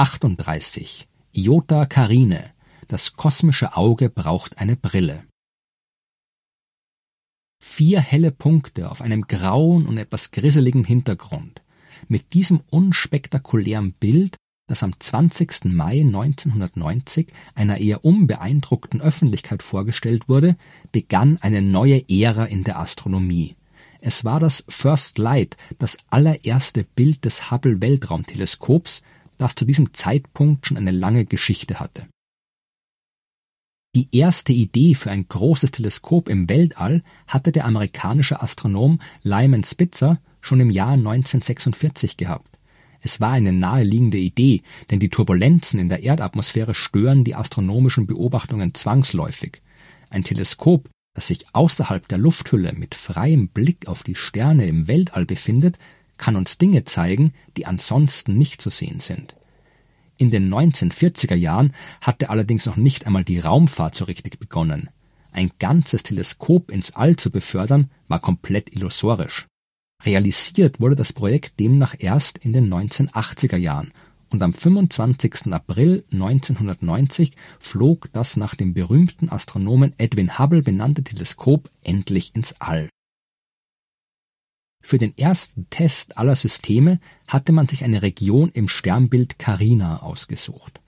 38. Iota Carinae. Das kosmische Auge braucht eine Brille. Vier helle Punkte auf einem grauen und etwas grisseligen Hintergrund. Mit diesem unspektakulären Bild, das am 20. Mai 1990 einer eher unbeeindruckten Öffentlichkeit vorgestellt wurde, begann eine neue Ära in der Astronomie. Es war das First Light, das allererste Bild des Hubble Weltraumteleskops, das zu diesem Zeitpunkt schon eine lange Geschichte hatte. Die erste Idee für ein großes Teleskop im Weltall hatte der amerikanische Astronom Lyman Spitzer schon im Jahr 1946 gehabt. Es war eine naheliegende Idee, denn die Turbulenzen in der Erdatmosphäre stören die astronomischen Beobachtungen zwangsläufig. Ein Teleskop, das sich außerhalb der Lufthülle mit freiem Blick auf die Sterne im Weltall befindet, kann uns Dinge zeigen, die ansonsten nicht zu sehen sind. In den 1940er Jahren hatte allerdings noch nicht einmal die Raumfahrt so richtig begonnen. Ein ganzes Teleskop ins All zu befördern, war komplett illusorisch. Realisiert wurde das Projekt demnach erst in den 1980er Jahren und am 25. April 1990 flog das nach dem berühmten Astronomen Edwin Hubble benannte Teleskop endlich ins All. Für den ersten Test aller Systeme hatte man sich eine Region im Sternbild Carina ausgesucht.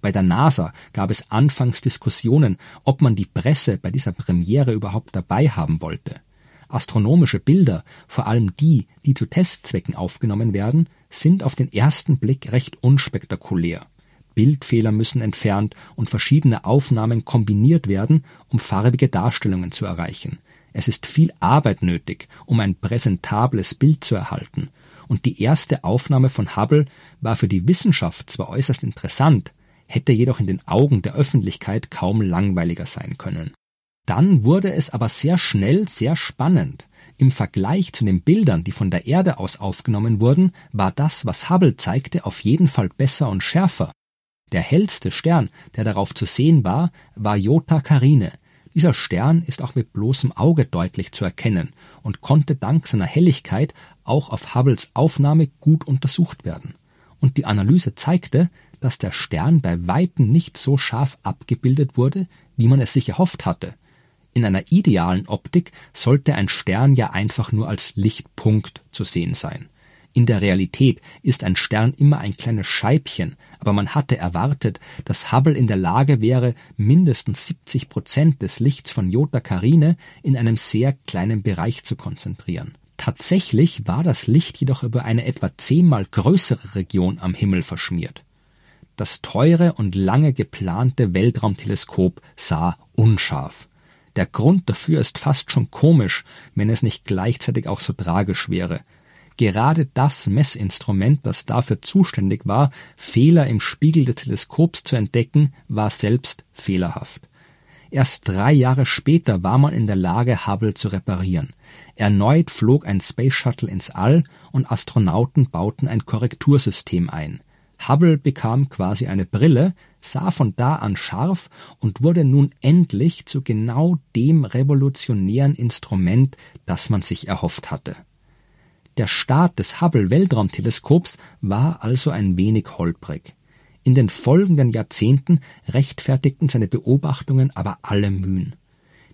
Bei der NASA gab es anfangs Diskussionen, ob man die Presse bei dieser Premiere überhaupt dabei haben wollte. Astronomische Bilder, vor allem die, die zu Testzwecken aufgenommen werden, sind auf den ersten Blick recht unspektakulär. Bildfehler müssen entfernt und verschiedene Aufnahmen kombiniert werden, um farbige Darstellungen zu erreichen. Es ist viel Arbeit nötig, um ein präsentables Bild zu erhalten, und die erste Aufnahme von Hubble war für die Wissenschaft zwar äußerst interessant, hätte jedoch in den Augen der Öffentlichkeit kaum langweiliger sein können. Dann wurde es aber sehr schnell sehr spannend. Im Vergleich zu den Bildern, die von der Erde aus aufgenommen wurden, war das, was Hubble zeigte, auf jeden Fall besser und schärfer. Der hellste Stern, der darauf zu sehen war, war Jota Carinae, dieser Stern ist auch mit bloßem Auge deutlich zu erkennen und konnte dank seiner Helligkeit auch auf Hubbles Aufnahme gut untersucht werden. Und die Analyse zeigte, dass der Stern bei weitem nicht so scharf abgebildet wurde, wie man es sich erhofft hatte. In einer idealen Optik sollte ein Stern ja einfach nur als Lichtpunkt zu sehen sein. In der Realität ist ein Stern immer ein kleines Scheibchen, aber man hatte erwartet, dass Hubble in der Lage wäre, mindestens 70 Prozent des Lichts von Jota Carinae in einem sehr kleinen Bereich zu konzentrieren. Tatsächlich war das Licht jedoch über eine etwa zehnmal größere Region am Himmel verschmiert. Das teure und lange geplante Weltraumteleskop sah unscharf. Der Grund dafür ist fast schon komisch, wenn es nicht gleichzeitig auch so tragisch wäre. Gerade das Messinstrument, das dafür zuständig war, Fehler im Spiegel des Teleskops zu entdecken, war selbst fehlerhaft. Erst drei Jahre später war man in der Lage, Hubble zu reparieren. Erneut flog ein Space Shuttle ins All und Astronauten bauten ein Korrektursystem ein. Hubble bekam quasi eine Brille, sah von da an scharf und wurde nun endlich zu genau dem revolutionären Instrument, das man sich erhofft hatte. Der Start des Hubble-Weltraumteleskops war also ein wenig holprig. In den folgenden Jahrzehnten rechtfertigten seine Beobachtungen aber alle Mühen.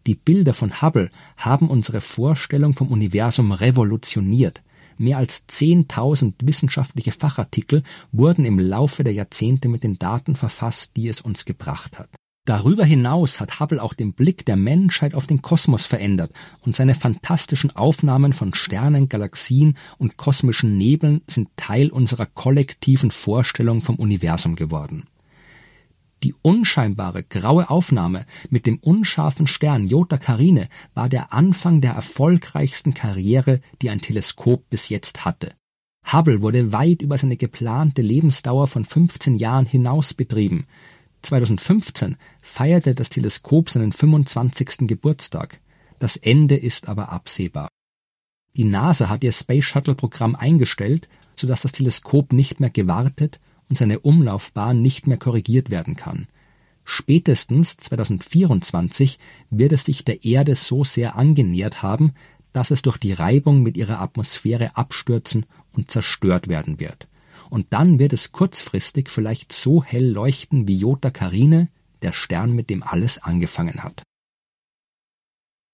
Die Bilder von Hubble haben unsere Vorstellung vom Universum revolutioniert. Mehr als 10.000 wissenschaftliche Fachartikel wurden im Laufe der Jahrzehnte mit den Daten verfasst, die es uns gebracht hat. Darüber hinaus hat Hubble auch den Blick der Menschheit auf den Kosmos verändert und seine fantastischen Aufnahmen von Sternen, Galaxien und kosmischen Nebeln sind Teil unserer kollektiven Vorstellung vom Universum geworden. Die unscheinbare graue Aufnahme mit dem unscharfen Stern Jota Carinae war der Anfang der erfolgreichsten Karriere, die ein Teleskop bis jetzt hatte. Hubble wurde weit über seine geplante Lebensdauer von 15 Jahren hinaus betrieben. 2015 feierte das Teleskop seinen 25. Geburtstag. Das Ende ist aber absehbar. Die NASA hat ihr Space Shuttle Programm eingestellt, sodass das Teleskop nicht mehr gewartet und seine Umlaufbahn nicht mehr korrigiert werden kann. Spätestens 2024 wird es sich der Erde so sehr angenähert haben, dass es durch die Reibung mit ihrer Atmosphäre abstürzen und zerstört werden wird und dann wird es kurzfristig vielleicht so hell leuchten wie Jota Carine, der Stern, mit dem alles angefangen hat.